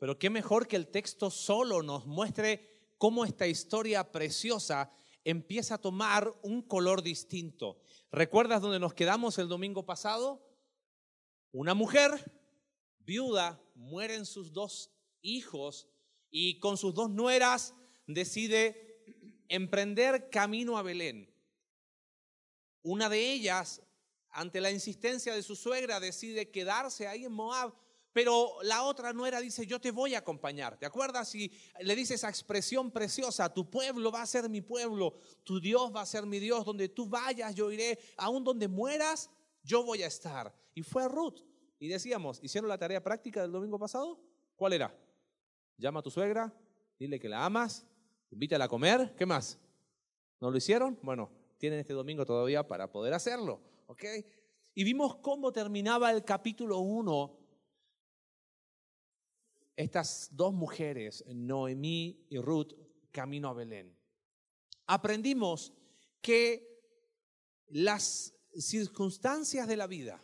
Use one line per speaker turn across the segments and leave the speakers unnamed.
Pero qué mejor que el texto solo nos muestre cómo esta historia preciosa empieza a tomar un color distinto. ¿Recuerdas dónde nos quedamos el domingo pasado? Una mujer viuda, mueren sus dos hijos y con sus dos nueras decide emprender camino a Belén. Una de ellas, ante la insistencia de su suegra, decide quedarse ahí en Moab, pero la otra nuera dice, yo te voy a acompañar. ¿Te acuerdas? Y le dice esa expresión preciosa, tu pueblo va a ser mi pueblo, tu Dios va a ser mi Dios, donde tú vayas yo iré, aún donde mueras, yo voy a estar. Y fue Ruth. Y decíamos, ¿hicieron la tarea práctica del domingo pasado? ¿Cuál era? Llama a tu suegra, dile que la amas, invítala a comer, ¿qué más? ¿No lo hicieron? Bueno, tienen este domingo todavía para poder hacerlo, ¿ok? Y vimos cómo terminaba el capítulo 1 estas dos mujeres, Noemí y Ruth, camino a Belén. Aprendimos que las circunstancias de la vida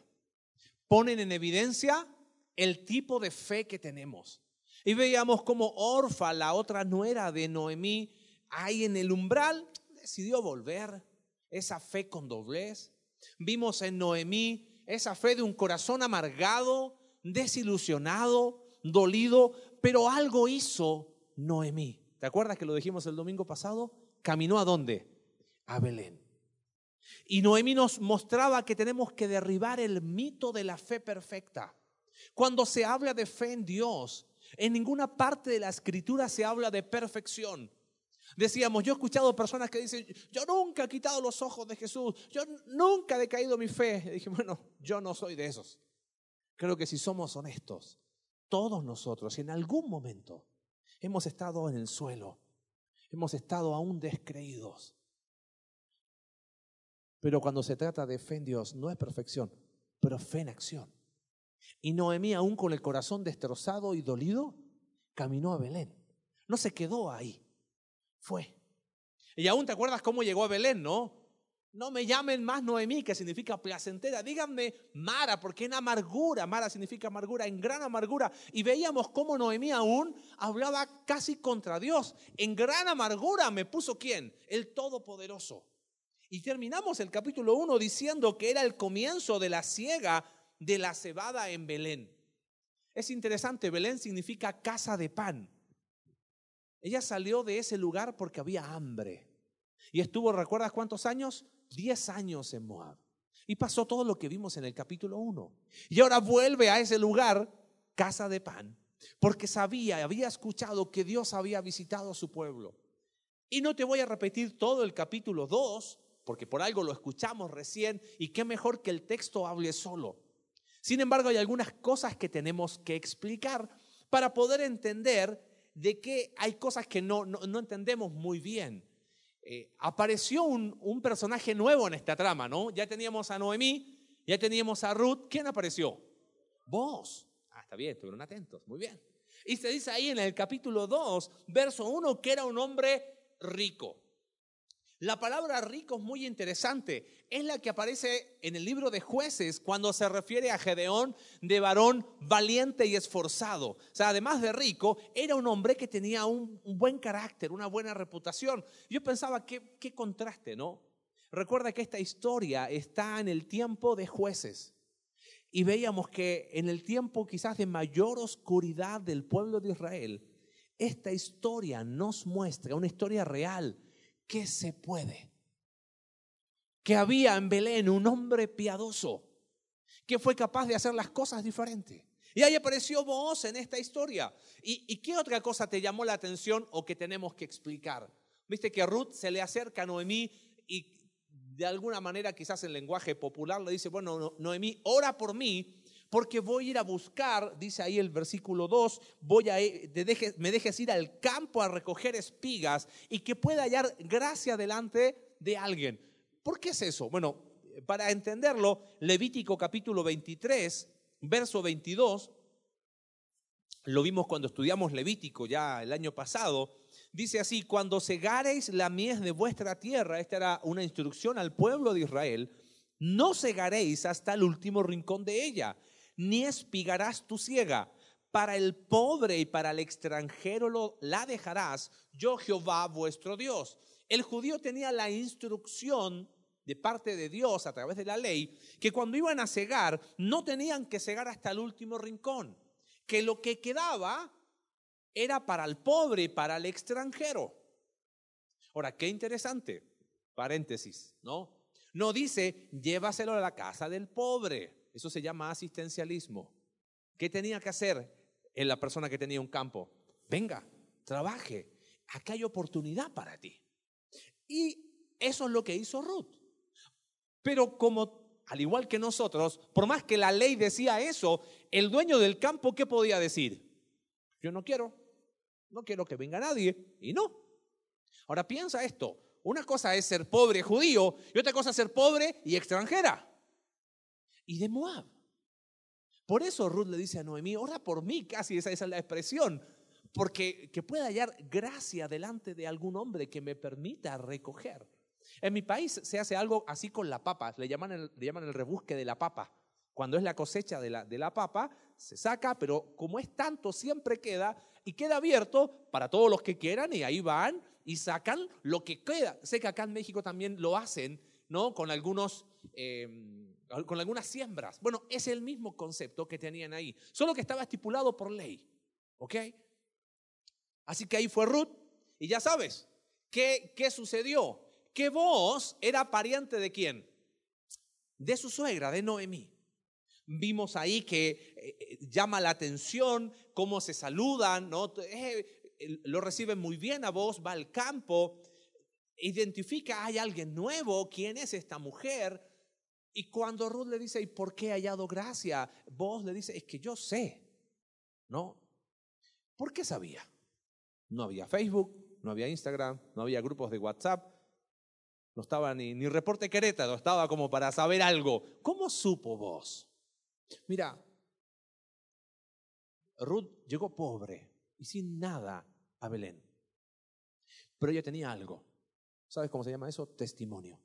ponen en evidencia el tipo de fe que tenemos. Y veíamos como Orfa, la otra nuera de Noemí, ahí en el umbral, decidió volver. Esa fe con doblez. Vimos en Noemí esa fe de un corazón amargado, desilusionado, dolido, pero algo hizo Noemí. ¿Te acuerdas que lo dijimos el domingo pasado? Caminó a dónde? A Belén. Y Noemí nos mostraba que tenemos que derribar el mito de la fe perfecta. Cuando se habla de fe en Dios, en ninguna parte de la escritura se habla de perfección. Decíamos, yo he escuchado personas que dicen, yo nunca he quitado los ojos de Jesús, yo nunca he decaído mi fe. Y dije, bueno, yo no soy de esos. Creo que si somos honestos, todos nosotros en algún momento hemos estado en el suelo, hemos estado aún descreídos. Pero cuando se trata de fe en Dios, no es perfección, pero fe en acción. Y Noemí, aún con el corazón destrozado y dolido, caminó a Belén. No se quedó ahí, fue. Y aún te acuerdas cómo llegó a Belén, ¿no? No me llamen más Noemí, que significa placentera. Díganme Mara, porque en amargura, Mara significa amargura, en gran amargura. Y veíamos cómo Noemí aún hablaba casi contra Dios. En gran amargura me puso quién? El Todopoderoso. Y terminamos el capítulo 1 diciendo que era el comienzo de la siega de la cebada en Belén. Es interesante, Belén significa casa de pan. Ella salió de ese lugar porque había hambre. Y estuvo, ¿recuerdas cuántos años? 10 años en Moab. Y pasó todo lo que vimos en el capítulo 1. Y ahora vuelve a ese lugar, casa de pan, porque sabía, había escuchado que Dios había visitado a su pueblo. Y no te voy a repetir todo el capítulo 2, porque por algo lo escuchamos recién, y qué mejor que el texto hable solo. Sin embargo, hay algunas cosas que tenemos que explicar para poder entender de que hay cosas que no, no entendemos muy bien. Eh, apareció un, personaje nuevo en esta trama, ¿no? Ya teníamos a Noemí, ya teníamos a Ruth. ¿Quién apareció? Vos. Ah, está bien, estuvieron atentos, muy bien. Y se dice ahí en el capítulo 2, verso 1, que era un hombre rico. La palabra rico es muy interesante. Es la que aparece en el libro de jueces cuando se refiere a Gedeón de varón valiente y esforzado. O sea, además de rico, era un hombre que tenía un, buen carácter, una buena reputación. Yo pensaba, qué, qué contraste, ¿no? Recuerda que esta historia está en el tiempo de jueces. Y veíamos que en el tiempo quizás de mayor oscuridad del pueblo de Israel, esta historia nos muestra una historia real que se puede. Que había en Belén un hombre piadoso que fue capaz de hacer las cosas diferentes. Y ahí apareció vos en esta historia. ¿Y, qué otra cosa te llamó la atención o que tenemos que explicar? Viste que Ruth se le acerca a Noemí y de alguna manera, quizás en lenguaje popular, le dice, bueno, Noemí, ora por mí porque voy a ir a buscar, dice ahí el versículo 2, voy a, me dejes ir al campo a recoger espigas y que pueda hallar gracia delante de alguien. ¿Por qué es eso? Bueno, para entenderlo, Levítico capítulo 23, verso 22, lo vimos cuando estudiamos Levítico ya el año pasado, dice así, cuando segareis la mies de vuestra tierra, esta era una instrucción al pueblo de Israel, no segaréis hasta el último rincón de ella ni espigarás tu ciega, para el pobre y para el extranjero lo, la dejarás, yo Jehová vuestro Dios. El judío tenía la instrucción de parte de Dios a través de la ley que cuando iban a cegar no tenían que cegar hasta el último rincón, que lo que quedaba era para el pobre y para el extranjero. Ahora, qué interesante, paréntesis, ¿no? No dice, llévaselo a la casa del pobre. Eso se llama asistencialismo. ¿Qué tenía que hacer en la persona que tenía un campo? Venga, trabaje. Acá hay oportunidad para ti. Y eso es lo que hizo Ruth. Pero como, al igual que nosotros, por más que la ley decía eso, el dueño del campo, ¿qué podía decir? Yo no quiero, no quiero que venga nadie. Y no. Ahora piensa esto, una cosa es ser pobre judío y otra cosa ser pobre y extranjera. Y de Moab. Por eso Ruth le dice a Noemí, ora por mí, casi esa, es la expresión, porque que pueda hallar gracia delante de algún hombre que me permita recoger. En mi país se hace algo así con la papa, le llaman el, rebusque de la papa. Cuando es la cosecha de la, de la papa, se saca, pero como es tanto, siempre queda y queda abierto para todos los que quieran y ahí van y sacan lo que queda. Sé que acá en México también lo hacen, ¿no? Con algunos... Em, con algunas siembras. Bueno, es el mismo concepto que tenían ahí, solo que estaba estipulado por ley. ¿Ok? Así que ahí fue Ruth. Y ya sabes, ¿qué, qué sucedió? Que vos era pariente de quién? De su suegra, de Noemí. Vimos ahí que eh, eh, llama la atención cómo se saludan, ¿no? Eh, lo reciben muy bien a vos, va al campo, identifica, hay alguien nuevo, ¿quién es esta mujer? Y cuando Ruth le dice, ¿y por qué ha hallado gracia? Vos le dice, es que yo sé, ¿no? ¿Por qué sabía? No había Facebook, no había Instagram, no había grupos de WhatsApp, no estaba ni, ni reporte Querétaro, estaba como para saber algo. ¿Cómo supo vos? Mira, Ruth llegó pobre, y sin nada a Belén. Pero ella tenía algo. ¿Sabes cómo se llama eso? Testimonio.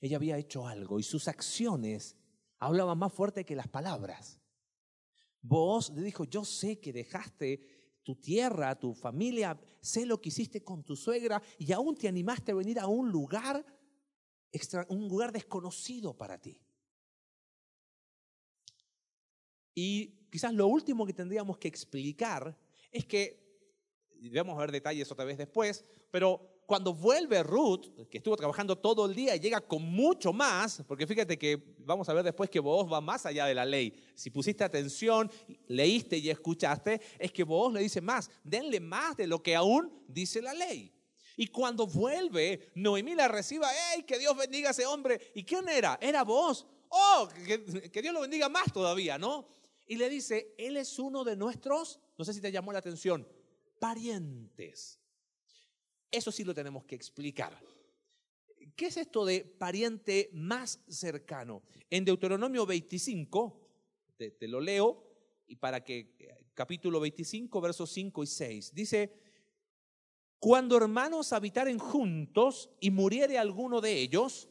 Ella había hecho algo y sus acciones hablaban más fuerte que las palabras. Vos le dijo, yo sé que dejaste tu tierra, tu familia, sé lo que hiciste con tu suegra y aún te animaste a venir a un lugar, un lugar desconocido para ti. Y quizás lo último que tendríamos que explicar es que, debemos ver detalles otra vez después, pero cuando vuelve Ruth, que estuvo trabajando todo el día llega con mucho más, porque fíjate que vamos a ver después que vos va más allá de la ley. Si pusiste atención, leíste y escuchaste, es que vos le dice más, denle más de lo que aún dice la ley. Y cuando vuelve, Noemí la reciba, ¡hey, que Dios bendiga a ese hombre! ¿Y quién era? Era vos. ¡Oh, que, que Dios lo bendiga más todavía, ¿no? y le dice, Él es uno de nuestros, no sé si te llamó la atención, parientes. Eso sí lo tenemos que explicar. ¿Qué es esto de pariente más cercano? En Deuteronomio 25, te, lo leo, y para que, capítulo 25, versos 5 y 6, dice, cuando hermanos habitaren juntos y muriere alguno de ellos,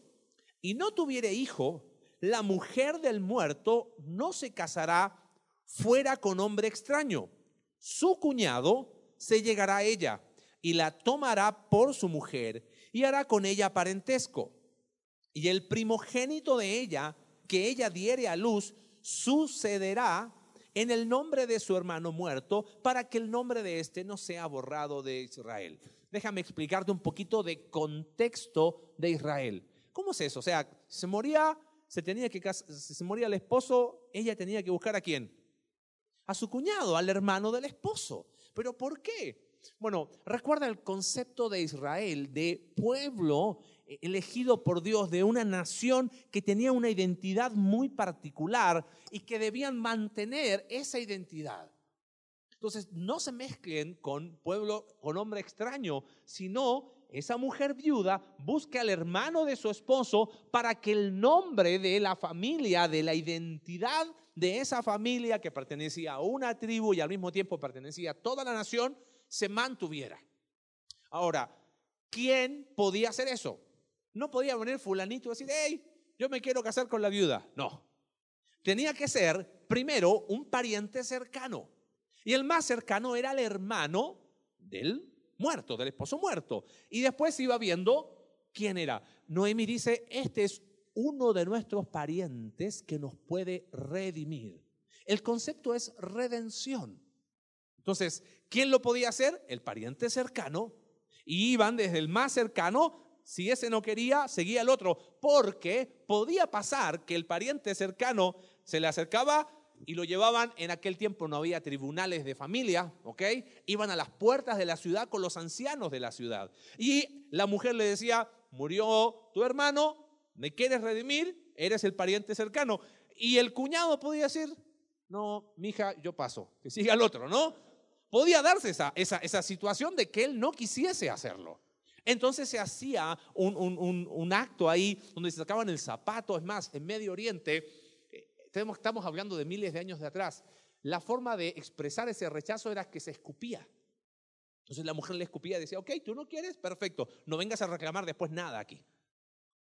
y no tuviere hijo, la mujer del muerto no se casará fuera con hombre extraño. Su cuñado se llegará a ella y la tomará por su mujer y hará con ella parentesco. Y el primogénito de ella, que ella diere a luz, sucederá en el nombre de su hermano muerto, para que el nombre de éste no sea borrado de Israel. Déjame explicarte un poquito de contexto de Israel. ¿Cómo es eso? O sea, se moría, se tenía que se moría el esposo, ella tenía que buscar a quién? a su cuñado, al hermano del esposo. ¿Pero por qué? Bueno, recuerda el concepto de Israel, de pueblo eh, elegido por Dios, de una nación que tenía una identidad muy particular y que debían mantener esa identidad. Entonces, no se mezclen con pueblo, con hombre extraño, sino esa mujer viuda busca al hermano de su esposo para que el nombre de la familia, de la identidad de esa familia que pertenecía a una tribu y al mismo tiempo pertenecía a toda la nación, se mantuviera. Ahora, ¿quién podía hacer eso? No podía venir fulanito y decir, hey, yo me quiero casar con la viuda. No. Tenía que ser primero un pariente cercano. Y el más cercano era el hermano del muerto, del esposo muerto. Y después iba viendo quién era. Noemi dice, este es uno de nuestros parientes que nos puede redimir. El concepto es redención. Entonces, ¿quién lo podía hacer? El pariente cercano. Y iban desde el más cercano, si ese no quería, seguía el otro, porque podía pasar que el pariente cercano se le acercaba y lo llevaban, en aquel tiempo no había tribunales de familia, ¿ok? Iban a las puertas de la ciudad con los ancianos de la ciudad. Y la mujer le decía, murió tu hermano, ¿me quieres redimir? Eres el pariente cercano. Y el cuñado podía decir, no, mija, yo paso, que siga el otro, ¿no? Podía darse esa, esa, esa situación de que él no quisiese hacerlo. Entonces se hacía un, un, un acto ahí donde se sacaban el zapato, es más, en Medio Oriente estamos hablando de miles de años de atrás, la forma de expresar ese rechazo era que se escupía. Entonces la mujer le escupía y decía, ok, tú no quieres, perfecto, no vengas a reclamar después nada aquí.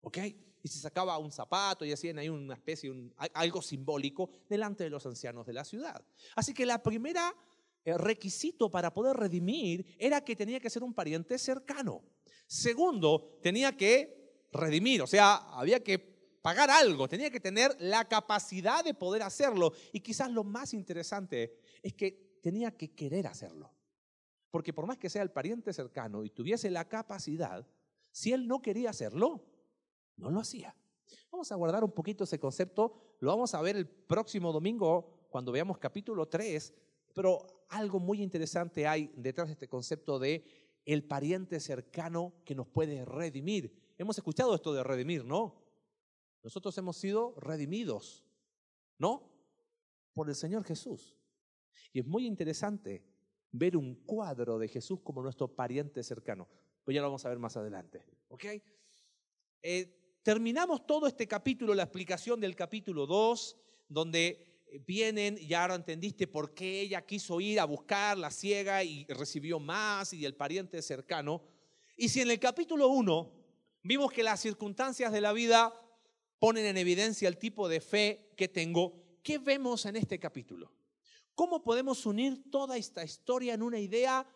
¿Ok? Y se sacaba un zapato y hacían ahí una especie, un, algo simbólico delante de los ancianos de la ciudad. Así que la primera eh, requisito para poder redimir era que tenía que ser un pariente cercano. Segundo, tenía que redimir, o sea, había que pagar algo, tenía que tener la capacidad de poder hacerlo. Y quizás lo más interesante es que tenía que querer hacerlo. Porque por más que sea el pariente cercano y tuviese la capacidad, si él no quería hacerlo, no lo hacía. Vamos a guardar un poquito ese concepto, lo vamos a ver el próximo domingo cuando veamos capítulo 3, pero algo muy interesante hay detrás de este concepto de el pariente cercano que nos puede redimir. Hemos escuchado esto de redimir, ¿no? Nosotros hemos sido redimidos, ¿no? Por el Señor Jesús. Y es muy interesante ver un cuadro de Jesús como nuestro pariente cercano. Pues ya lo vamos a ver más adelante. ¿Ok? Eh, terminamos todo este capítulo, la explicación del capítulo 2, donde vienen, y ahora entendiste por qué ella quiso ir a buscar la ciega y recibió más y el pariente cercano. Y si en el capítulo 1 vimos que las circunstancias de la vida ponen en evidencia el tipo de fe que tengo. ¿Qué vemos en este capítulo? ¿Cómo podemos unir toda esta historia en una idea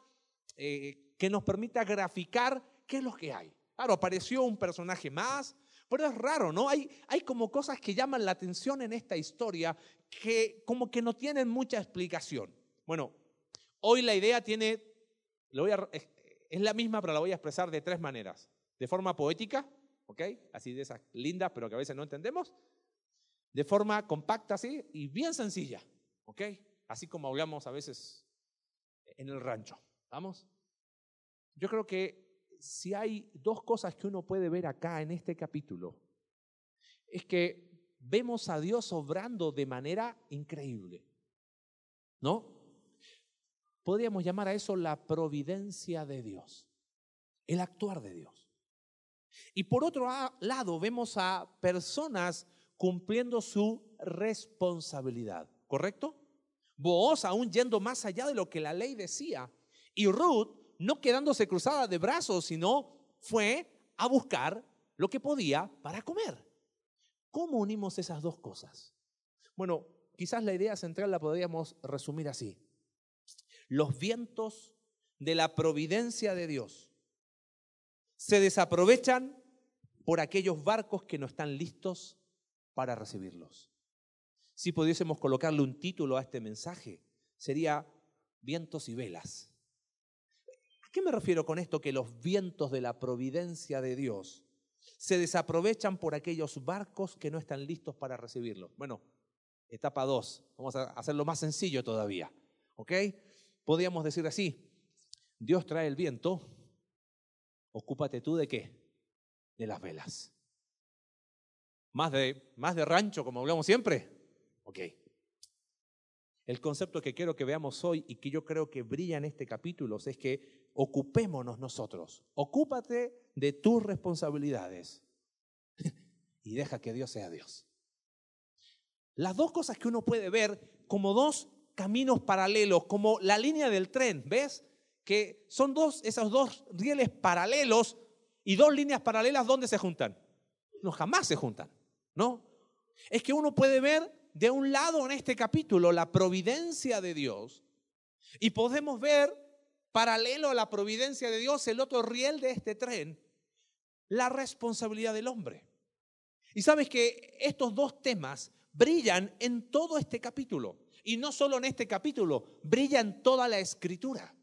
eh, que nos permita graficar qué es lo que hay? Claro, apareció un personaje más, pero es raro, ¿no? Hay, hay como cosas que llaman la atención en esta historia que como que no tienen mucha explicación. Bueno, hoy la idea tiene, lo voy a, es la misma, pero la voy a expresar de tres maneras. De forma poética, ¿ok? Así de esas lindas, pero que a veces no entendemos, de forma compacta así y bien sencilla, ¿ok? Así como hablamos a veces en el rancho, ¿vamos? Yo creo que si hay dos cosas que uno puede ver acá en este capítulo, es que vemos a Dios obrando de manera increíble, ¿no? Podríamos llamar a eso la providencia de Dios, el actuar de Dios. Y por otro lado, vemos a personas cumpliendo su responsabilidad, ¿correcto? Vos aún yendo más allá de lo que la ley decía. Y Ruth no quedándose cruzada de brazos, sino fue a buscar lo que podía para comer. ¿Cómo unimos esas dos cosas? Bueno, quizás la idea central la podríamos resumir así. Los vientos de la providencia de Dios se desaprovechan por aquellos barcos que no están listos para recibirlos. Si pudiésemos colocarle un título a este mensaje, sería vientos y velas. ¿A qué me refiero con esto? Que los vientos de la providencia de Dios se desaprovechan por aquellos barcos que no están listos para recibirlos. Bueno, etapa 2, vamos a hacerlo más sencillo todavía. ¿Ok? Podríamos decir así, Dios trae el viento, ocúpate tú de qué? De las velas. ¿Más de, más de rancho, como hablamos siempre? Ok. El concepto que quiero que veamos hoy y que yo creo que brilla en este capítulo es que ocupémonos nosotros. Ocúpate de tus responsabilidades y deja que Dios sea Dios. Las dos cosas que uno puede ver como dos caminos paralelos, como la línea del tren, ¿ves? que son dos, esos dos rieles paralelos y dos líneas paralelas, ¿dónde se juntan? No, jamás se juntan, ¿no? Es que uno puede ver de un lado en este capítulo la providencia de Dios Y podemos ver, paralelo a la providencia de Dios, el otro riel de este tren, la responsabilidad del hombre. Y sabes que estos dos temas brillan en todo este capítulo. Y no solo en este capítulo, brilla en toda la escritura.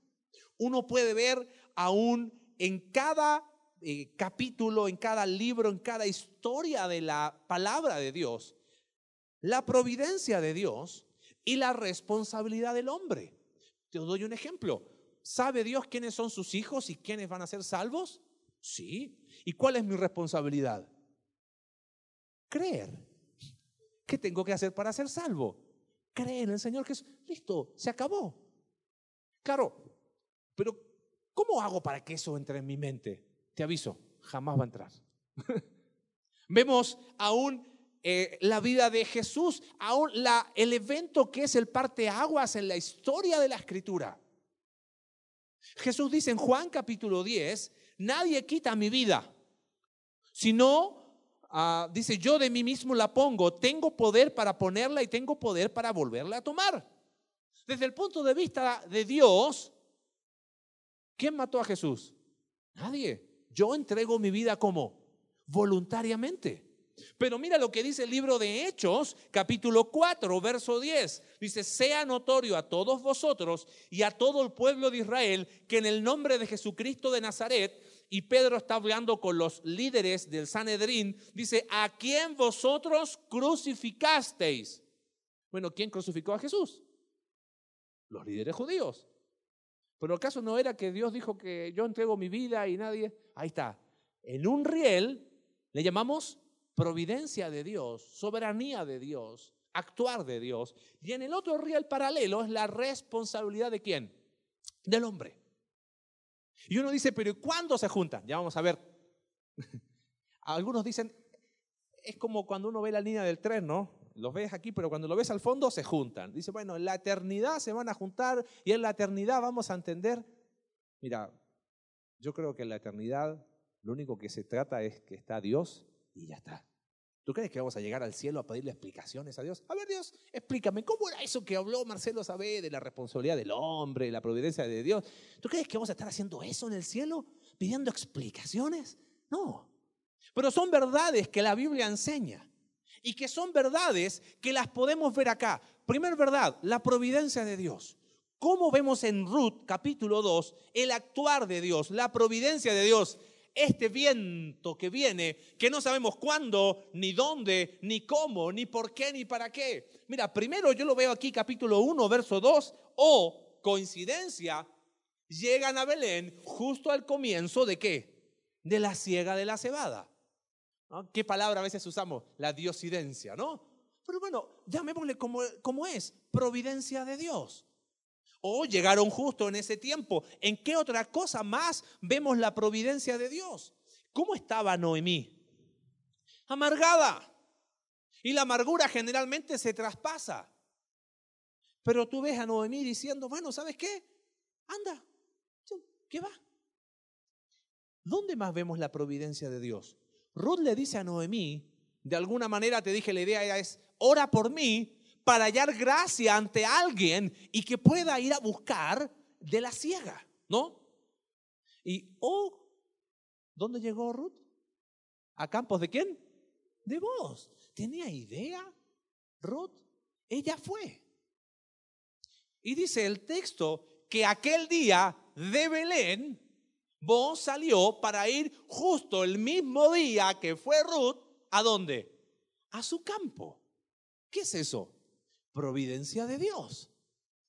Uno puede ver aún en cada eh, capítulo, en cada libro, en cada historia de la palabra de Dios, la providencia de Dios y la responsabilidad del hombre. Te doy un ejemplo. ¿Sabe Dios quiénes son sus hijos y quiénes van a ser salvos? Sí. ¿Y cuál es mi responsabilidad? Creer. ¿Qué tengo que hacer para ser salvo? Creer en el Señor Jesús. Listo, se acabó. Claro, pero ¿cómo hago para que eso entre en mi mente? Te aviso, jamás va a entrar. Vemos aún eh, la vida de Jesús, aún el evento que es el parteaguas en la historia de la escritura. Jesús dice en Juan capítulo 10, nadie quita mi vida, sino, ah, dice, yo de mí mismo la pongo, tengo poder para ponerla y tengo poder para volverla a tomar. Desde el punto de vista de Dios, ¿quién mató a Jesús? Nadie. Yo entrego mi vida como voluntariamente. Pero mira lo que dice el libro de Hechos, capítulo 4, verso 10. Dice, sea notorio a todos vosotros y a todo el pueblo de Israel que en el nombre de Jesucristo de Nazaret, y Pedro está hablando con los líderes del Sanedrín, dice, ¿a quién vosotros crucificasteis? Bueno, ¿quién crucificó a Jesús? Los líderes judíos. Pero el caso no era que Dios dijo que yo entrego mi vida y nadie. Ahí está. En un riel le llamamos providencia de Dios, soberanía de Dios, actuar de Dios. Y en el otro riel paralelo es la responsabilidad de quién? Del hombre. Y uno dice, pero ¿cuándo se juntan? Ya vamos a ver. Algunos dicen, es como cuando uno ve la línea del tren, ¿no? Los ves aquí, pero cuando lo ves al fondo se juntan. Dice, bueno, en la eternidad se van a juntar y en la eternidad vamos a entender. Mira, yo creo que en la eternidad lo único que se trata es que está Dios y ya está. ¿Tú crees que vamos a llegar al cielo a pedirle explicaciones a Dios? A ver, Dios, explícame, ¿cómo era eso que habló Marcelo Sabé de la responsabilidad del hombre, la providencia de Dios? ¿Tú crees que vamos a estar haciendo eso en el cielo? ¿Pidiendo explicaciones? No. Pero son verdades que la Biblia enseña y que son verdades que las podemos ver acá. Primer verdad, la providencia de Dios. ¿Cómo vemos en Ruth capítulo 2 el actuar de Dios, la providencia de Dios? Este viento que viene, que no sabemos cuándo, ni dónde, ni cómo, ni por qué, ni para qué. Mira, primero yo lo veo aquí capítulo 1, verso 2, o coincidencia, llegan a Belén justo al comienzo de qué? De la siega de la cebada. ¿Qué palabra a veces usamos? La diosidencia, ¿no? Pero bueno, llamémosle como, como es, providencia de Dios. O llegaron justo en ese tiempo. ¿En qué otra cosa más vemos la providencia de Dios? ¿Cómo estaba Noemí? Amargada. Y la amargura generalmente se traspasa. Pero tú ves a Noemí diciendo, bueno, ¿sabes qué? Anda, ¿qué va? ¿Dónde más vemos la providencia de Dios? Ruth le dice a Noemí, de alguna manera te dije, la idea es, ora por mí para hallar gracia ante alguien y que pueda ir a buscar de la ciega, ¿no? Y, oh, ¿dónde llegó Ruth? ¿A campos de quién? De vos. ¿Tenía idea Ruth? Ella fue. Y dice el texto que aquel día de Belén, vos salió para ir justo el mismo día que fue Ruth, ¿a dónde? A su campo. ¿Qué es eso? Providencia de Dios.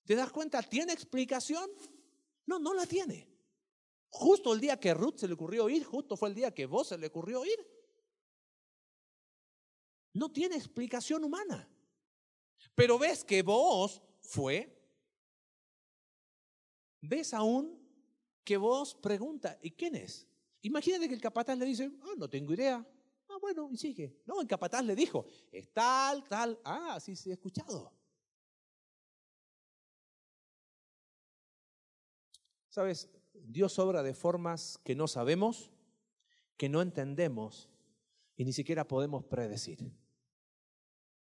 ¿Te das cuenta? ¿Tiene explicación? No, no la tiene. Justo el día que Ruth se le ocurrió ir, justo fue el día que vos se le ocurrió ir. No tiene explicación humana. Pero ves que vos fue. Ves aún que vos pregunta, ¿y quién es? Imagínate que el capataz le dice, ah, no tengo idea. Bueno, y sigue. No, el capataz le dijo, es tal, tal. Ah, sí, sí, he escuchado. Sabes, Dios obra de formas que no sabemos, que no entendemos y ni siquiera podemos predecir.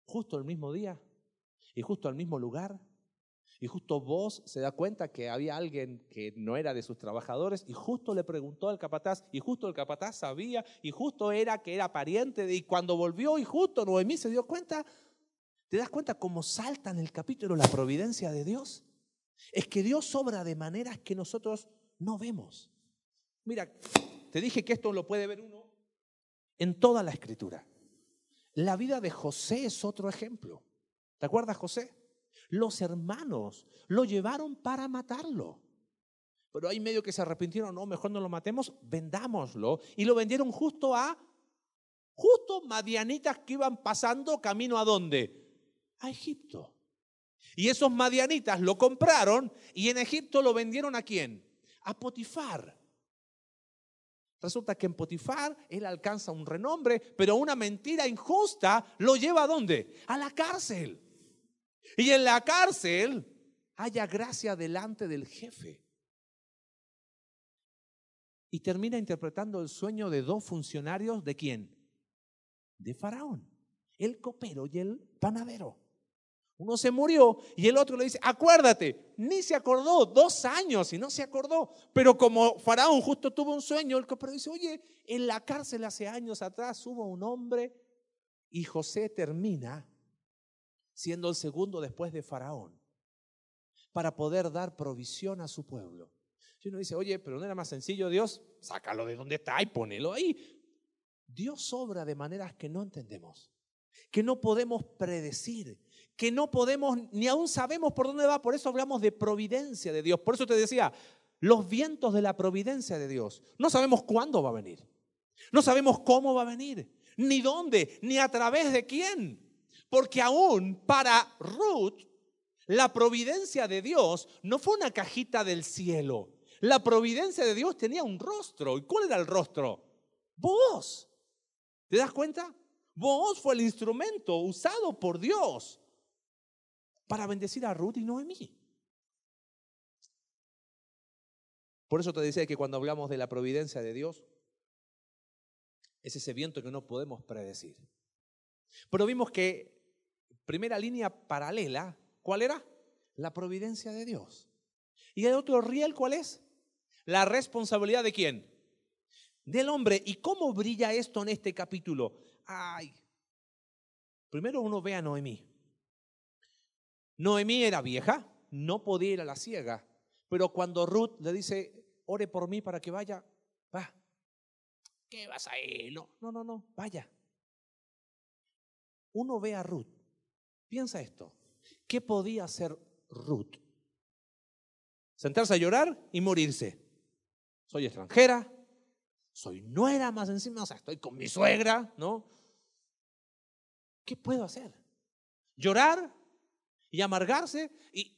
Justo el mismo día y justo al mismo lugar Y justo vos se da cuenta que había alguien que no era de sus trabajadores y justo le preguntó al capataz y justo el capataz sabía y justo era que era pariente de, y cuando volvió y justo Noemí se dio cuenta, ¿te das cuenta cómo salta en el capítulo la providencia de Dios? Es que Dios obra de maneras que nosotros no vemos. Mira, te dije que esto lo puede ver uno en toda la escritura. La vida de José es otro ejemplo. ¿Te acuerdas José? Los hermanos lo llevaron para matarlo. Pero hay medio que se arrepintieron, no, mejor no lo matemos, vendámoslo. Y lo vendieron justo a, justo madianitas que iban pasando camino a dónde? A Egipto. Y esos madianitas lo compraron y en Egipto lo vendieron a quién? A Potifar. Resulta que en Potifar él alcanza un renombre, pero una mentira injusta lo lleva a dónde? A la cárcel. Y en la cárcel haya gracia delante del jefe. Y termina interpretando el sueño de dos funcionarios de quién? De Faraón, el copero y el panadero. Uno se murió y el otro le dice, acuérdate, ni se acordó, dos años y no se acordó. Pero como Faraón justo tuvo un sueño, el copero dice, oye, en la cárcel hace años atrás hubo un hombre y José termina siendo el segundo después de Faraón, para poder dar provisión a su pueblo. Y uno dice, oye, pero no era más sencillo Dios, sácalo de donde está y ponelo ahí. Dios obra de maneras que no entendemos, que no podemos predecir, que no podemos, ni aún sabemos por dónde va, por eso hablamos de providencia de Dios. Por eso te decía, los vientos de la providencia de Dios. No sabemos cuándo va a venir, no sabemos cómo va a venir, ni dónde, ni a través de quién. Porque aún para Ruth, la providencia de Dios no fue una cajita del cielo. La providencia de Dios tenía un rostro. ¿Y cuál era el rostro? Vos. ¿Te das cuenta? Vos fue el instrumento usado por Dios para bendecir a Ruth y Noemí. Por eso te decía que cuando hablamos de la providencia de Dios, es ese viento que no podemos predecir. Pero vimos que primera línea paralela, ¿cuál era? La providencia de Dios. ¿Y el otro riel cuál es? La responsabilidad de quién? Del hombre. ¿Y cómo brilla esto en este capítulo? Ay, primero uno ve a Noemí. Noemí era vieja, no podía ir a la ciega, pero cuando Ruth le dice, ore por mí para que vaya, va. ¿Qué vas a ir? No, no, no, no, vaya. Uno ve a Ruth Piensa esto. ¿Qué podía hacer Ruth? Sentarse a llorar y morirse. Soy extranjera, soy nuera más encima, o sea, estoy con mi suegra, ¿no? ¿Qué puedo hacer? Llorar y amargarse y,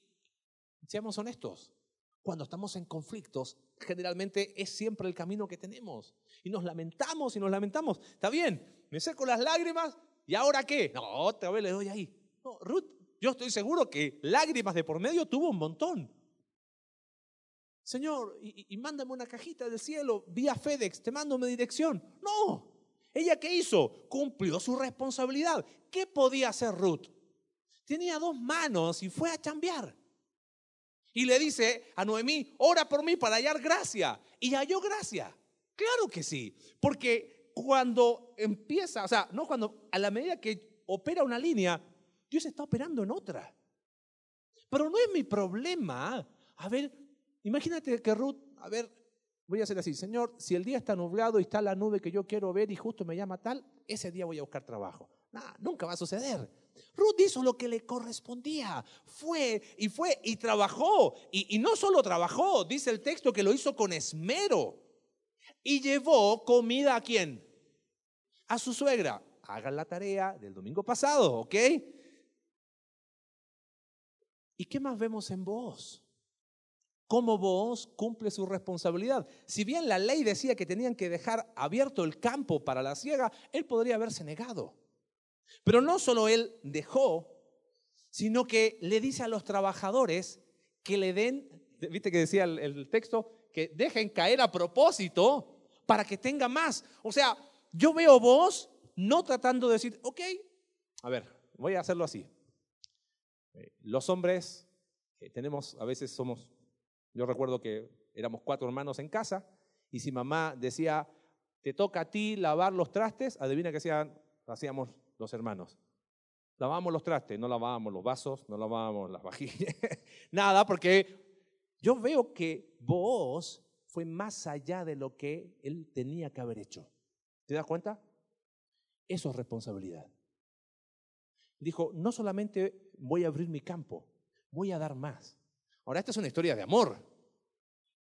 seamos honestos, cuando estamos en conflictos, generalmente es siempre el camino que tenemos. Y nos lamentamos y nos lamentamos. Está bien, me seco las lágrimas y ahora qué? No, otra vez le doy ahí. No, Ruth, yo estoy seguro que lágrimas de por medio tuvo un montón. Señor, y, mándame una cajita del cielo vía FedEx, te mando mi dirección. No, ella qué hizo? Cumplió su responsabilidad. ¿Qué podía hacer Ruth? Tenía dos manos y fue a chambear. Y le dice a Noemí, ora por mí para hallar gracia. Y halló gracia. Claro que sí, porque cuando empieza, o sea, no cuando, a la medida que opera una línea, Dios está operando en otra. Pero no es mi problema. A ver, imagínate que Ruth, a ver, voy a hacer así, Señor, si el día está nublado y está la nube que yo quiero ver y justo me llama tal, ese día voy a buscar trabajo. Nah, nunca va a suceder. Ruth hizo lo que le correspondía. Fue y fue y trabajó. Y, y no solo trabajó, dice el texto que lo hizo con esmero. Y llevó comida a quién? A su suegra. Hagan la tarea del domingo pasado, ¿ok? ¿Y qué más vemos en vos? ¿Cómo vos cumple su responsabilidad? Si bien la ley decía que tenían que dejar abierto el campo para la ciega, él podría haberse negado. Pero no solo él dejó, sino que le dice a los trabajadores que le den, viste que decía el, el texto, que dejen caer a propósito para que tenga más. O sea, yo veo vos no tratando de decir, ok, a ver, voy a hacerlo así. Eh, los hombres eh, tenemos, a veces somos, yo recuerdo que éramos cuatro hermanos en casa y si mamá decía, te toca a ti lavar los trastes, adivina qué hacíamos los hermanos. Lavábamos los trastes, no lavábamos los vasos, no lavábamos las vajillas, nada, porque yo veo que vos fue más allá de lo que él tenía que haber hecho. ¿Te das cuenta? Eso es responsabilidad. Dijo, no solamente voy a abrir mi campo, voy a dar más. Ahora, esta es una historia de amor.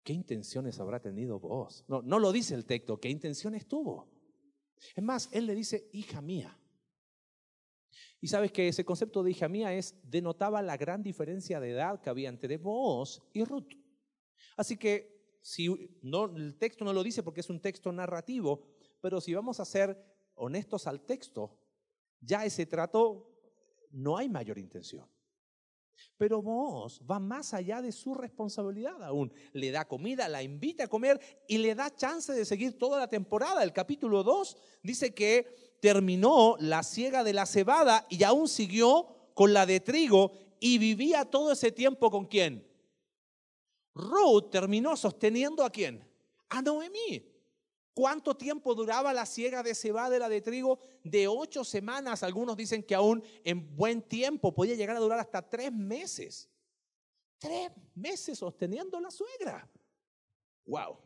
¿Qué intenciones habrá tenido vos? No, no lo dice el texto, ¿qué intenciones tuvo? Es más, él le dice, hija mía. Y sabes que ese concepto de hija mía es, denotaba la gran diferencia de edad que había entre vos y Ruth. Así que si no, el texto no lo dice porque es un texto narrativo, pero si vamos a ser honestos al texto, ya ese trato no hay mayor intención. Pero vos va más allá de su responsabilidad aún. Le da comida, la invita a comer y le da chance de seguir toda la temporada. El capítulo 2 dice que terminó la siega de la cebada y aún siguió con la de trigo y vivía todo ese tiempo con quién? Ruth terminó sosteniendo a quién? A Noemí. ¿Cuánto tiempo duraba la siega de cebada de trigo? De ocho semanas. Algunos dicen que aún en buen tiempo podía llegar a durar hasta tres meses. Tres meses sosteniendo la suegra. ¡Wow!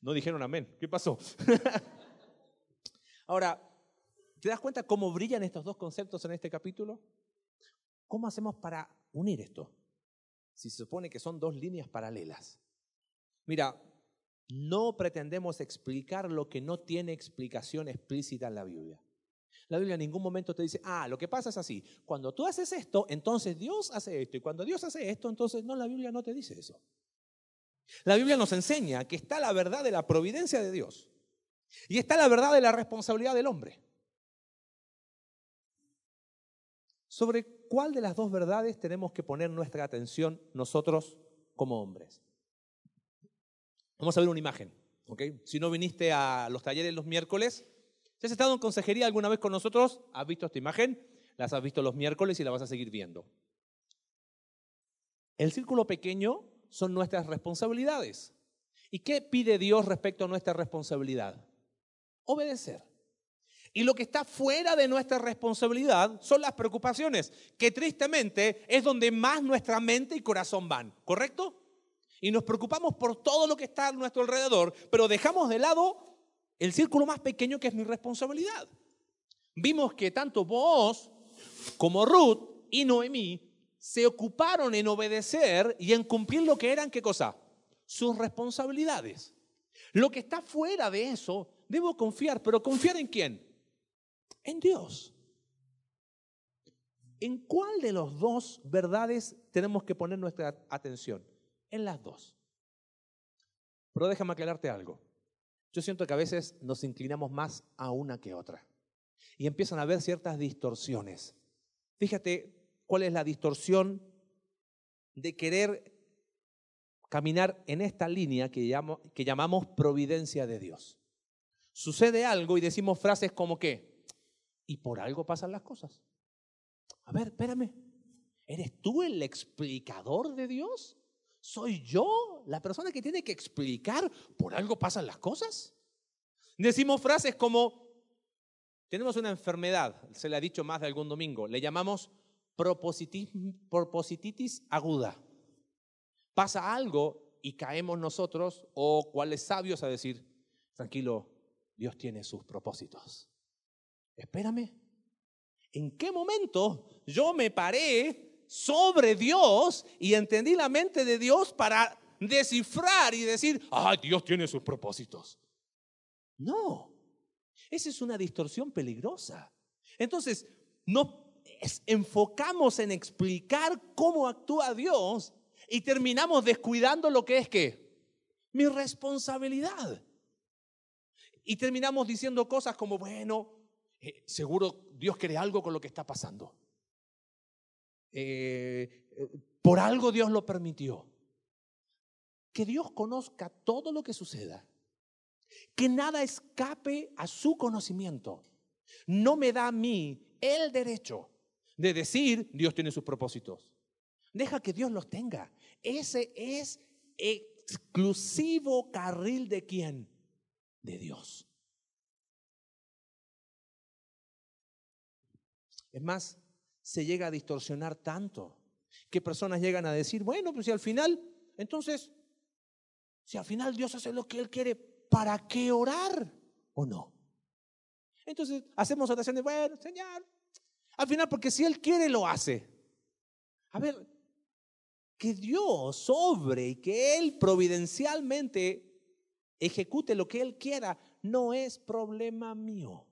No dijeron amén. ¿Qué pasó? Ahora, ¿te das cuenta cómo brillan estos dos conceptos en este capítulo? ¿Cómo hacemos para unir esto? si se supone que son dos líneas paralelas. Mira, no pretendemos explicar lo que no tiene explicación explícita en la Biblia. La Biblia en ningún momento te dice, ah, lo que pasa es así. Cuando tú haces esto, entonces Dios hace esto. Y cuando Dios hace esto, entonces no, la Biblia no te dice eso. La Biblia nos enseña que está la verdad de la providencia de Dios. Y está la verdad de la responsabilidad del hombre. ¿Sobre cuál de las dos verdades tenemos que poner nuestra atención nosotros como hombres? Vamos a ver una imagen. ¿okay? Si no viniste a los talleres los miércoles, si has estado en consejería alguna vez con nosotros, has visto esta imagen, las has visto los miércoles y la vas a seguir viendo. El círculo pequeño son nuestras responsabilidades. ¿Y qué pide Dios respecto a nuestra responsabilidad? Obedecer. Y lo que está fuera de nuestra responsabilidad son las preocupaciones, que tristemente es donde más nuestra mente y corazón van, ¿correcto? Y nos preocupamos por todo lo que está a nuestro alrededor, pero dejamos de lado el círculo más pequeño que es mi responsabilidad. Vimos que tanto vos como Ruth y Noemí se ocuparon en obedecer y en cumplir lo que eran, ¿qué cosa? Sus responsabilidades. Lo que está fuera de eso, debo confiar, pero confiar en quién? En Dios. ¿En cuál de los dos verdades tenemos que poner nuestra atención? En las dos. Pero déjame aclararte algo. Yo siento que a veces nos inclinamos más a una que otra. Y empiezan a haber ciertas distorsiones. Fíjate cuál es la distorsión de querer caminar en esta línea que, que llamamos providencia de Dios. Sucede algo y decimos frases como que, y por algo pasan las cosas. A ver, espérame. ¿Eres tú el explicador de Dios? ¿Soy yo la persona que tiene que explicar por algo pasan las cosas? Decimos frases como, tenemos una enfermedad, se le ha dicho más de algún domingo, le llamamos proposititis aguda. Pasa algo y caemos nosotros o cuales sabios a decir, tranquilo, Dios tiene sus propósitos espérame, ¿en qué momento yo me paré sobre Dios y entendí la mente de Dios para descifrar y decir, ay, Dios tiene sus propósitos? No, esa es una distorsión peligrosa. Entonces, nos enfocamos en explicar cómo actúa Dios y terminamos descuidando lo que es que mi responsabilidad. Y terminamos diciendo cosas como, bueno, eh, seguro Dios quiere algo con lo que está pasando. Eh, eh, por algo Dios lo permitió. Que Dios conozca todo lo que suceda. Que nada escape a su conocimiento. No me da a mí el derecho de decir Dios tiene sus propósitos. Deja que Dios los tenga. Ese es exclusivo carril de quién? De Dios. Es más, se llega a distorsionar tanto que personas llegan a decir, bueno, pues si al final, entonces, si al final Dios hace lo que Él quiere, ¿para qué orar o no? Entonces hacemos oraciones, bueno, Señor, al final, porque si Él quiere, lo hace. A ver, que Dios sobre y que Él providencialmente ejecute lo que Él quiera, no es problema mío.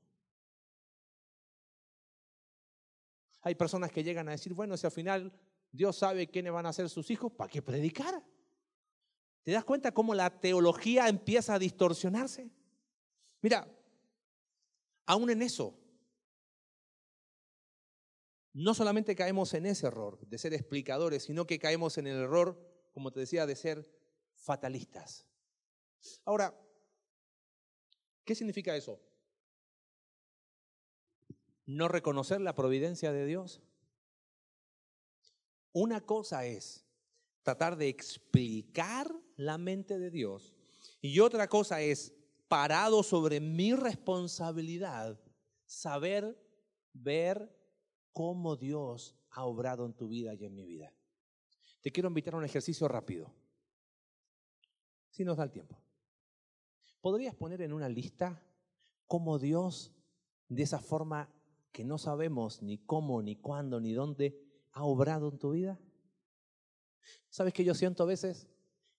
Hay personas que llegan a decir, bueno, si al final Dios sabe quiénes van a ser sus hijos, ¿para qué predicar? ¿Te das cuenta cómo la teología empieza a distorsionarse? Mira, aún en eso, no solamente caemos en ese error de ser explicadores, sino que caemos en el error, como te decía, de ser fatalistas. Ahora, ¿qué significa eso? ¿No reconocer la providencia de Dios? Una cosa es tratar de explicar la mente de Dios y otra cosa es, parado sobre mi responsabilidad, saber, ver cómo Dios ha obrado en tu vida y en mi vida. Te quiero invitar a un ejercicio rápido, si nos da el tiempo. ¿Podrías poner en una lista cómo Dios, de esa forma que no sabemos ni cómo, ni cuándo, ni dónde, ha obrado en tu vida? ¿Sabes que yo siento a veces?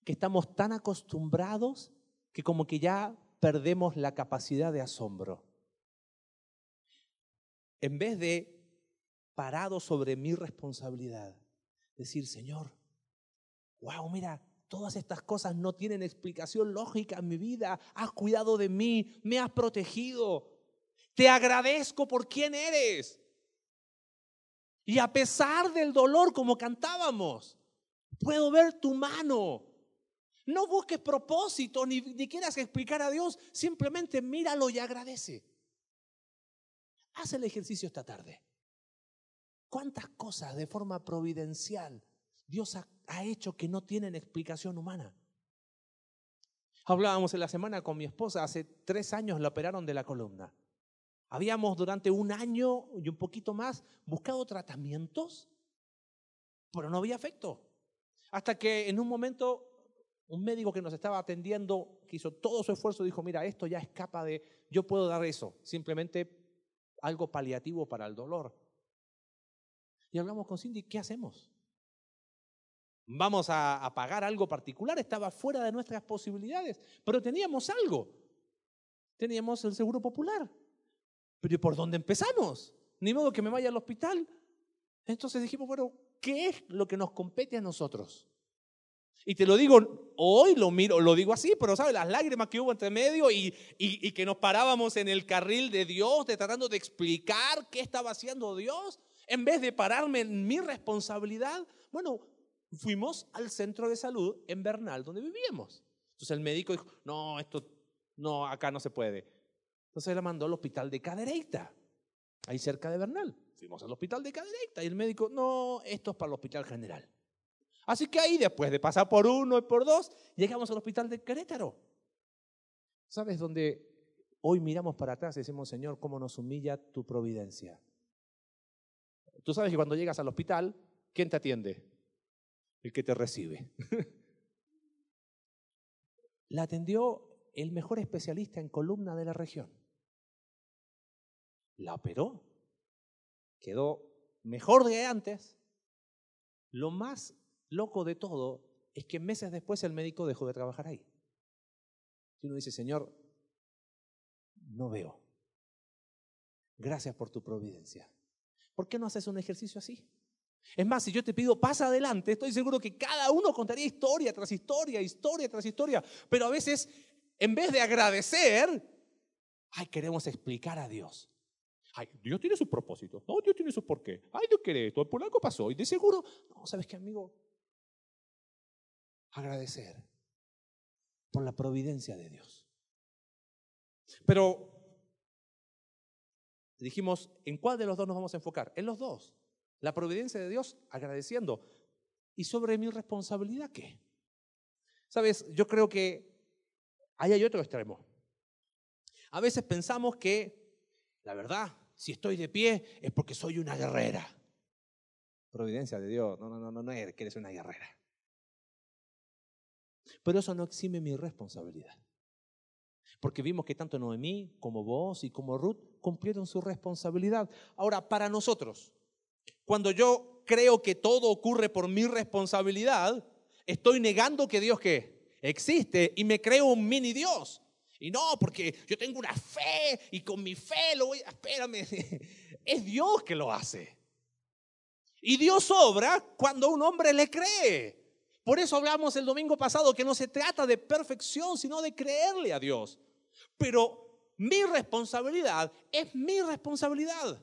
Que estamos tan acostumbrados que como que ya perdemos la capacidad de asombro. En vez de parado sobre mi responsabilidad. Decir, Señor, wow, mira, todas estas cosas no tienen explicación lógica en mi vida. Has cuidado de mí, me has protegido. Te agradezco por quién eres. Y a pesar del dolor, como cantábamos, puedo ver tu mano. No busques propósito ni, ni quieras explicar a Dios, simplemente míralo y agradece. Haz el ejercicio esta tarde. ¿Cuántas cosas de forma providencial Dios ha, hecho que no tienen explicación humana? Hablábamos en la semana con mi esposa, hace tres años la operaron de la columna. Habíamos durante un año y un poquito más buscado tratamientos, pero no había efecto. Hasta que en un momento un médico que nos estaba atendiendo, que hizo todo su esfuerzo, dijo, mira, esto ya escapa de, yo puedo dar eso, simplemente algo paliativo para el dolor. Y hablamos con Cindy, ¿qué hacemos? ¿Vamos a, pagar algo particular? Estaba fuera de nuestras posibilidades, pero teníamos algo. Teníamos el seguro popular. Pero ¿y por dónde empezamos? Ni modo que me vaya al hospital. Entonces dijimos, bueno, ¿qué es lo que nos compete a nosotros? Y te lo digo, hoy lo miro, lo digo así, pero ¿sabes? Las lágrimas que hubo entre medio y, y, y, que nos parábamos en el carril de Dios, de tratando de explicar qué estaba haciendo Dios en vez de pararme en mi responsabilidad, bueno, fuimos al centro de salud en Bernal, donde vivíamos. Entonces el médico dijo, no, esto, no, acá no se puede. Entonces la mandó al hospital de Cadereyta, ahí cerca de Bernal. Fuimos al hospital de Cadereyta y el médico, no, esto es para el hospital general. Así que ahí, después de pasar por uno y por dos, llegamos al hospital de Querétaro. ¿Sabes dónde hoy miramos para atrás y decimos, Señor, cómo nos humilla tu providencia? Tú sabes que cuando llegas al hospital, ¿quién te atiende? El que te recibe. La atendió el mejor especialista en columna de la región. La operó. Quedó mejor de antes. Lo más loco de todo es que meses después el médico dejó de trabajar ahí. Y uno dice, Señor, no veo. Gracias por tu providencia. ¿Por qué no haces un ejercicio así? Es más, si yo te pido pasa adelante, estoy seguro que cada uno contaría historia tras historia, historia tras historia. Pero a veces, en vez de agradecer, ay, queremos explicar a Dios. Ay, Dios tiene su propósito. No, Dios tiene su porqué. Ay, Dios quiere esto. Por algo pasó. Y de seguro, no, ¿sabes qué, amigo? Agradecer por la providencia de Dios. Pero dijimos, ¿en cuál de los dos nos vamos a enfocar? En los dos. La providencia de Dios agradeciendo. ¿Y sobre mi responsabilidad qué? Sabes, yo creo que ahí hay otro extremo. A veces pensamos que, la verdad, si estoy de pie es porque soy una guerrera. Providencia de Dios, no, no, no, no, no es que eres una guerrera. Pero eso no exime mi responsabilidad. Porque vimos que tanto Noemí como vos y como Ruth cumplieron su responsabilidad. Ahora, para nosotros, cuando yo creo que todo ocurre por mi responsabilidad, estoy negando que Dios que existe y me creo un mini Dios. Y no, porque yo tengo una fe y con mi fe lo voy a... Espérame, es Dios que lo hace. Y Dios obra cuando un hombre le cree. Por eso hablamos el domingo pasado que no se trata de perfección, sino de creerle a Dios. Pero mi responsabilidad es mi responsabilidad.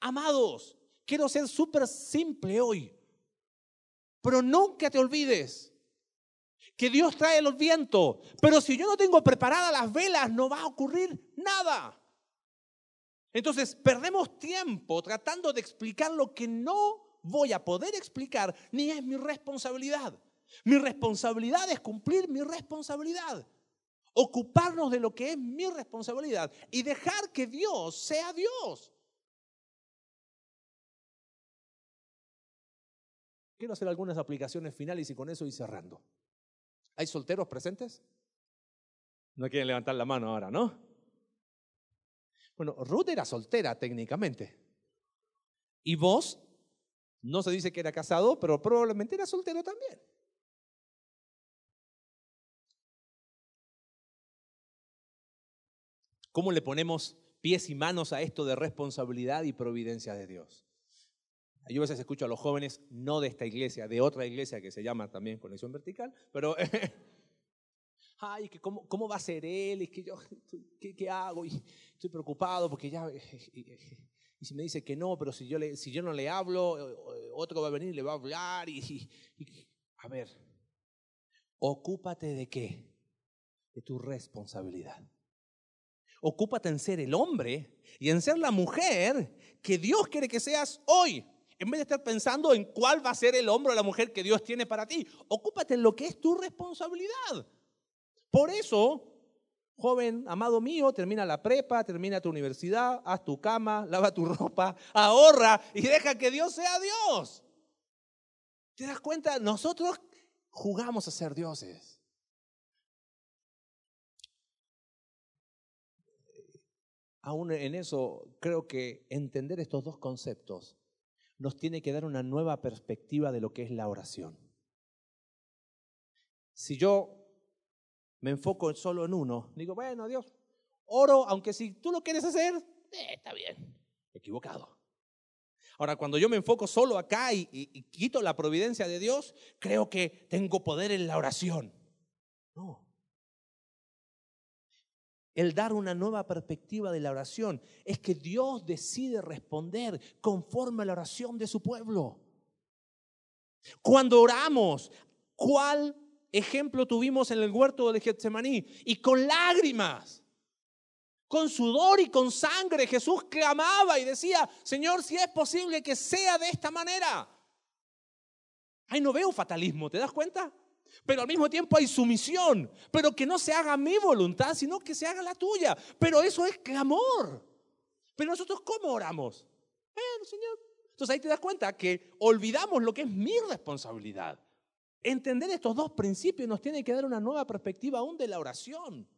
Amados, quiero ser súper simple hoy. Pero nunca te olvides que Dios trae los vientos. Pero si yo no tengo preparadas las velas, no va a ocurrir nada. Entonces, perdemos tiempo tratando de explicar lo que no voy a poder explicar, ni es mi responsabilidad. Mi responsabilidad es cumplir mi responsabilidad. Ocuparnos de lo que es mi responsabilidad y dejar que Dios sea Dios. Quiero hacer algunas aplicaciones finales y con eso ir cerrando. ¿Hay solteros presentes? No quieren levantar la mano ahora, ¿no? Bueno, Ruth era soltera técnicamente. Y vos, no se dice que era casado, pero probablemente era soltero también. ¿Cómo le ponemos pies y manos a esto de responsabilidad y providencia de Dios? Yo a veces escucho a los jóvenes, no de esta iglesia, de otra iglesia que se llama también Conexión Vertical, pero, ay, que cómo, ¿cómo, va a ser él? Es que yo, ¿qué, ¿qué, hago? Y estoy preocupado porque ya, y, si me dice que no, pero si yo, le, si yo no le hablo, otro va a venir y le va a hablar. y a ver, ocúpate de qué? De tu responsabilidad. Ocúpate en ser el hombre y en ser la mujer que Dios quiere que seas hoy. En vez de estar pensando en cuál va a ser el hombre o la mujer que Dios tiene para ti, ocúpate en lo que es tu responsabilidad. Por eso, joven, amado mío, termina la prepa, termina tu universidad, haz tu cama, lava tu ropa, ahorra y deja que Dios sea Dios. ¿Te das cuenta? Nosotros jugamos a ser dioses. aún en eso creo que entender estos dos conceptos nos tiene que dar una nueva perspectiva de lo que es la oración. Si yo me enfoco solo en uno, digo, bueno, Dios, oro, aunque si tú lo quieres hacer, eh, está bien, equivocado. Ahora, cuando yo me enfoco solo acá y, y quito la providencia de Dios, creo que tengo poder en la oración. No, el dar una nueva perspectiva de la oración, es que Dios decide responder conforme a la oración de su pueblo. Cuando oramos, ¿cuál ejemplo tuvimos en el huerto de Getsemaní? Y con lágrimas, con sudor y con sangre, Jesús clamaba y decía, Señor, si es posible que sea de esta manera. Ay, no veo fatalismo, ¿te das cuenta? Pero al mismo tiempo hay sumisión. Pero que no se haga mi voluntad, sino que se haga la tuya. Pero eso es clamor. Pero nosotros, ¿cómo oramos? Bueno, Señor. Entonces ahí te das cuenta que olvidamos lo que es mi responsabilidad. Entender estos dos principios nos tiene que dar una nueva perspectiva aún de la oración.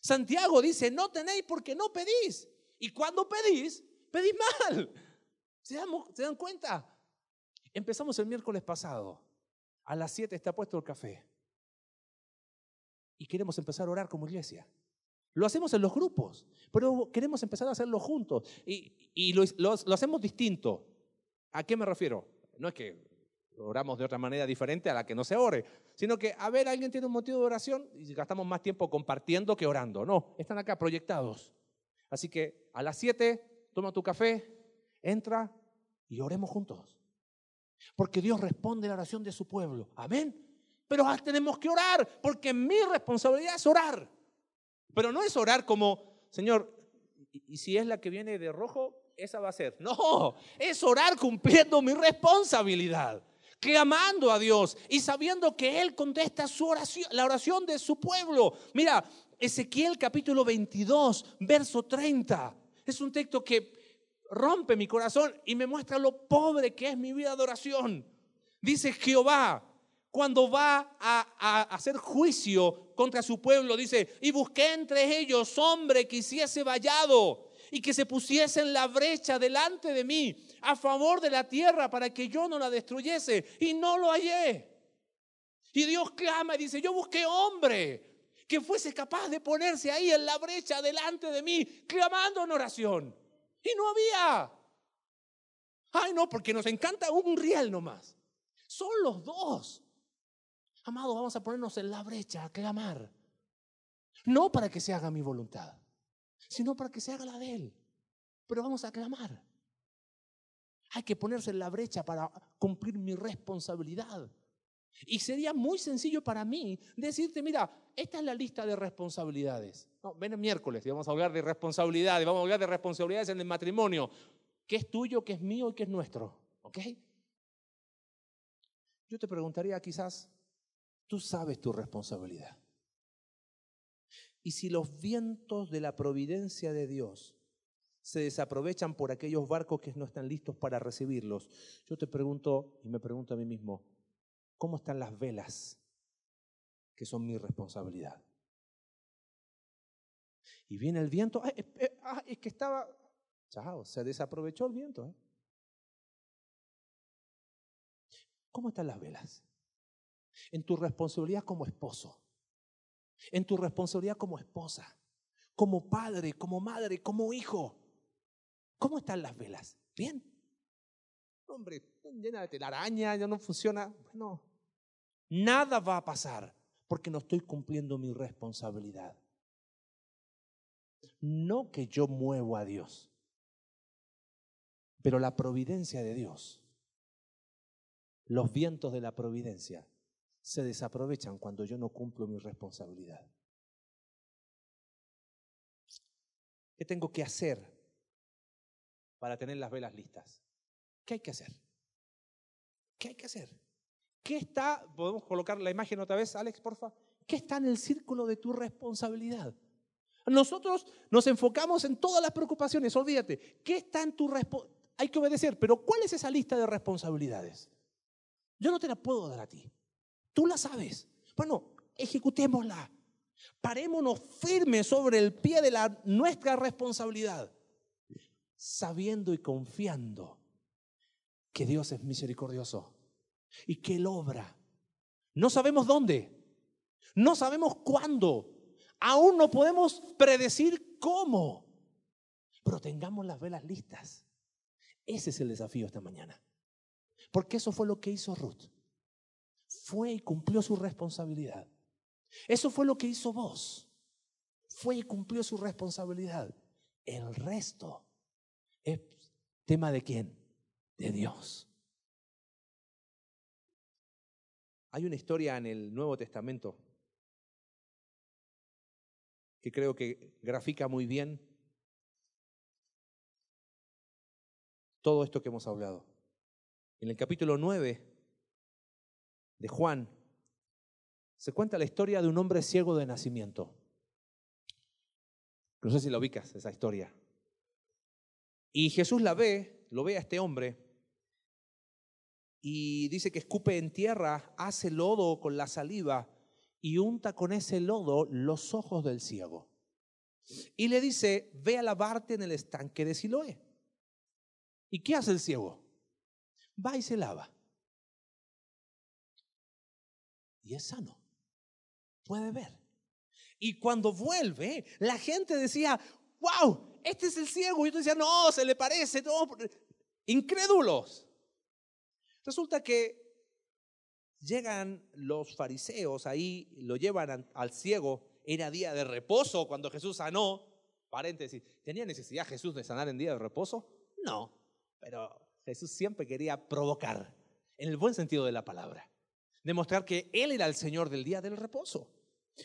Santiago dice, no tenéis porque no pedís. Y cuando pedís, pedís mal. ¿Se dan, ¿Se dan cuenta? Empezamos el miércoles pasado. A las 7 está puesto el café. Y queremos empezar a orar como iglesia. Lo hacemos en los grupos, pero queremos empezar a hacerlo juntos. Y, lo, hacemos distinto. ¿A qué me refiero? No es que oramos de otra manera diferente a la que no se ore, sino que, a ver, alguien tiene un motivo de oración y gastamos más tiempo compartiendo que orando. No, están acá proyectados. Así que a las 7, toma tu café, entra y oremos juntos. Porque Dios responde la oración de su pueblo. Amén. Pero tenemos que orar, porque mi responsabilidad es orar. Pero no es orar como, Señor, y si es la que viene de rojo, esa va a ser. No, es orar cumpliendo mi responsabilidad. clamando a Dios y sabiendo que Él contesta su oración, la oración de su pueblo. Mira, Ezequiel capítulo 22, verso 30. Es un texto que rompe mi corazón y me muestra lo pobre que es mi vida de oración. Dice Jehová, cuando va a, hacer juicio contra su pueblo, dice, y busqué entre ellos hombre que hiciese vallado y que se pusiese en la brecha delante de mí a favor de la tierra para que yo no la destruyese, y no lo hallé. Y Dios clama y dice, yo busqué hombre que fuese capaz de ponerse ahí en la brecha delante de mí, clamando en oración. Y no había. Ay, no, porque nos encanta un riel nomás. Son los dos. Amado, vamos a ponernos en la brecha a clamar. No para que se haga mi voluntad, sino para que se haga la de Él. Pero vamos a clamar. Hay que ponerse en la brecha para cumplir mi responsabilidad. Y sería muy sencillo para mí decirte, mira, esta es la lista de responsabilidades. No, ven el miércoles y vamos a hablar de responsabilidades, vamos a hablar de responsabilidades en el matrimonio. ¿Qué es tuyo, qué es mío y qué es nuestro? ¿Ok? Yo te preguntaría quizás, tú sabes tu responsabilidad. Y si los vientos de la providencia de Dios se desaprovechan por aquellos barcos que no están listos para recibirlos, yo te pregunto y me pregunto a mí mismo, ¿Cómo están las velas que son mi responsabilidad? Y viene el viento, ah, es que estaba, chao, se desaprovechó el viento. ¿eh? ¿Cómo están las velas? En tu responsabilidad como esposo, en tu responsabilidad como esposa, como padre, como madre, como hijo. ¿Cómo están las velas? ¿Bien? Hombre, llena de telaraña, ya no funciona. Bueno, Nada va a pasar porque no estoy cumpliendo mi responsabilidad. No que yo muevo a Dios, pero la providencia de Dios, los vientos de la providencia se desaprovechan cuando yo no cumplo mi responsabilidad. ¿Qué tengo que hacer para tener las velas listas? ¿Qué hay que hacer? ¿Qué hay que hacer? ¿Qué está, podemos colocar la imagen otra vez, Alex, porfa? ¿Qué está en el círculo de tu responsabilidad? Nosotros nos enfocamos en todas las preocupaciones, olvídate, ¿qué está en tu responsabilidad? Hay que obedecer, pero ¿cuál es esa lista de responsabilidades? Yo no te la puedo dar a ti. Tú la sabes. Bueno, ejecutémosla. Parémonos firmes sobre el pie de la, nuestra responsabilidad, sabiendo y confiando que Dios es misericordioso y que Él obra. No sabemos dónde, no sabemos cuándo, aún no podemos predecir cómo, pero tengamos las velas listas. Ese es el desafío esta mañana. Porque eso fue lo que hizo Ruth. Fue y cumplió su responsabilidad. Eso fue lo que hizo vos. Fue y cumplió su responsabilidad. El resto es tema de quién? De Dios. Hay una historia en el Nuevo Testamento que creo que grafica muy bien todo esto que hemos hablado. En el capítulo 9 de Juan se cuenta la historia de un hombre ciego de nacimiento. No sé si la ubicas, esa historia. Y Jesús la ve, lo ve a este hombre y dice que escupe en tierra, hace lodo con la saliva y unta con ese lodo los ojos del ciego. Y le dice, ve a lavarte en el estanque de Siloé. ¿Y qué hace el ciego? Va y se lava. Y es sano. Puede ver. Y cuando vuelve, la gente decía, wow, este es el ciego. Y yo decía, no, se le parece. No. Incrédulos. Resulta que llegan los fariseos ahí, lo llevan al ciego, era día de reposo cuando Jesús sanó, paréntesis, ¿tenía necesidad Jesús de sanar en día de reposo? No, pero Jesús siempre quería provocar, en el buen sentido de la palabra, demostrar que Él era el Señor del día del reposo.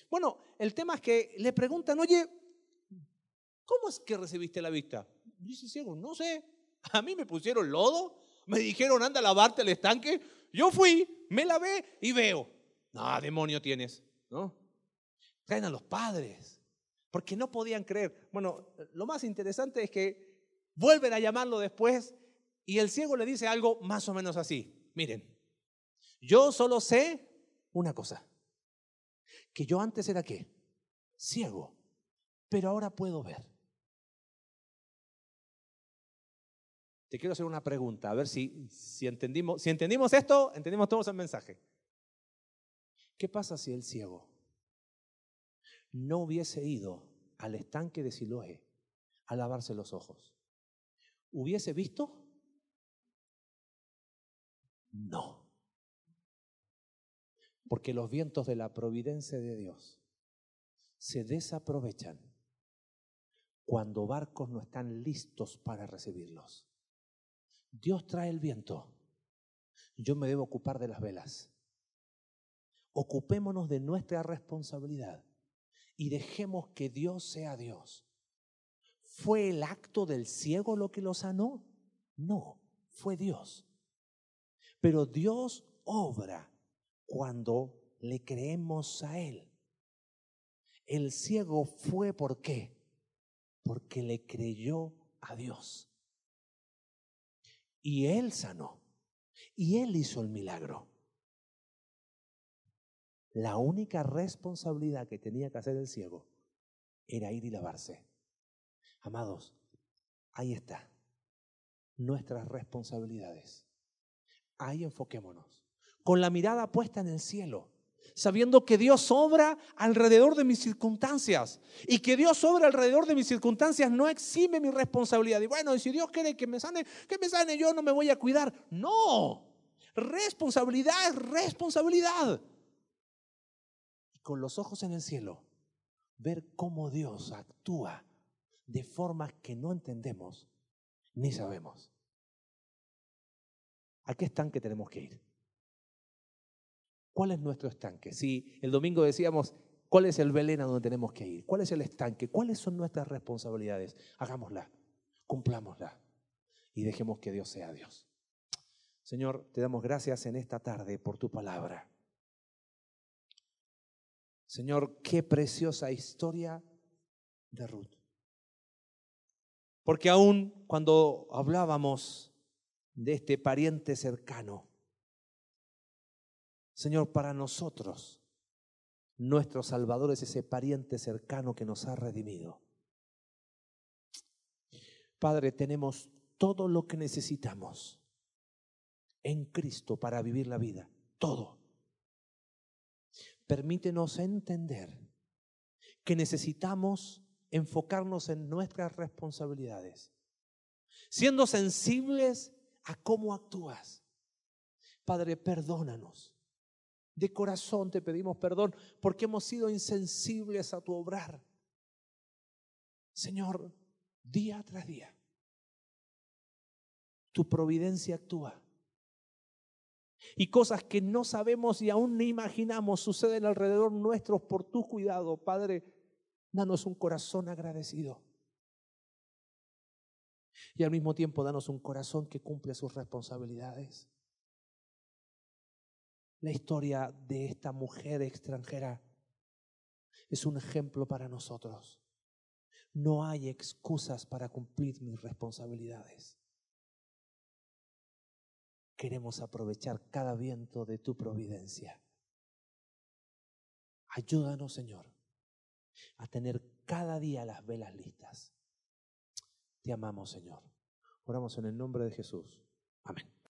Bueno, el tema es que le preguntan, oye, ¿cómo es que recibiste la vista? Dice ciego, no sé, a mí me pusieron lodo Me dijeron, anda a lavarte el estanque. Yo fui, me lavé y veo. No, demonio tienes, ¿no? Traen a los padres, porque no podían creer. Bueno, lo más interesante es que vuelven a llamarlo después y el ciego le dice algo más o menos así. Miren, yo solo sé una cosa, que yo antes era qué? Ciego, pero ahora puedo ver. Quiero hacer una pregunta, a ver si, si, entendimos, si entendimos esto, entendimos todos el mensaje. ¿Qué pasa si el ciego no hubiese ido al estanque de Siloé a lavarse los ojos? ¿Hubiese visto? No. Porque los vientos de la providencia de Dios se desaprovechan cuando barcos no están listos para recibirlos. Dios trae el viento. Yo me debo ocupar de las velas. Ocupémonos de nuestra responsabilidad y dejemos que Dios sea Dios. ¿Fue el acto del ciego lo que lo sanó? No, fue Dios. Pero Dios obra cuando le creemos a Él. El ciego fue por qué? Porque le creyó a Dios. Y Él sanó. Y Él hizo el milagro. La única responsabilidad que tenía que hacer el ciego era ir y lavarse. Amados, ahí está. Nuestras responsabilidades. Ahí enfoquémonos con la mirada puesta en el cielo, sabiendo que Dios obra alrededor de mis circunstancias y que Dios obra alrededor de mis circunstancias no exime mi responsabilidad. Y bueno, si Dios quiere que me sane, que me sane, yo no me voy a cuidar. No, responsabilidad es responsabilidad. Y con los ojos en el cielo, ver cómo Dios actúa de formas que no entendemos ni sabemos. ¿A qué están que tenemos que ir? ¿Cuál es nuestro estanque? Si el domingo decíamos, ¿cuál es el Belén a donde tenemos que ir? ¿Cuál es el estanque? ¿Cuáles son nuestras responsabilidades? Hagámosla, cumplámosla y dejemos que Dios sea Dios. Señor, te damos gracias en esta tarde por tu palabra. Señor, qué preciosa historia de Ruth. Porque aún cuando hablábamos de este pariente cercano, Señor, para nosotros, nuestro Salvador es ese pariente cercano que nos ha redimido. Padre, tenemos todo lo que necesitamos en Cristo para vivir la vida, todo. Permítenos entender que necesitamos enfocarnos en nuestras responsabilidades, siendo sensibles a cómo actúas. Padre, perdónanos de corazón te pedimos perdón porque hemos sido insensibles a tu obrar. Señor, día tras día, tu providencia actúa. Y cosas que no sabemos y aún ni imaginamos suceden alrededor nuestros por tu cuidado. Padre, danos un corazón agradecido. Y al mismo tiempo danos un corazón que cumple sus responsabilidades la historia de esta mujer extranjera es un ejemplo para nosotros. No hay excusas para cumplir mis responsabilidades. Queremos aprovechar cada viento de tu providencia. Ayúdanos, Señor, a tener cada día las velas listas. Te amamos, Señor. Oramos en el nombre de Jesús. Amén.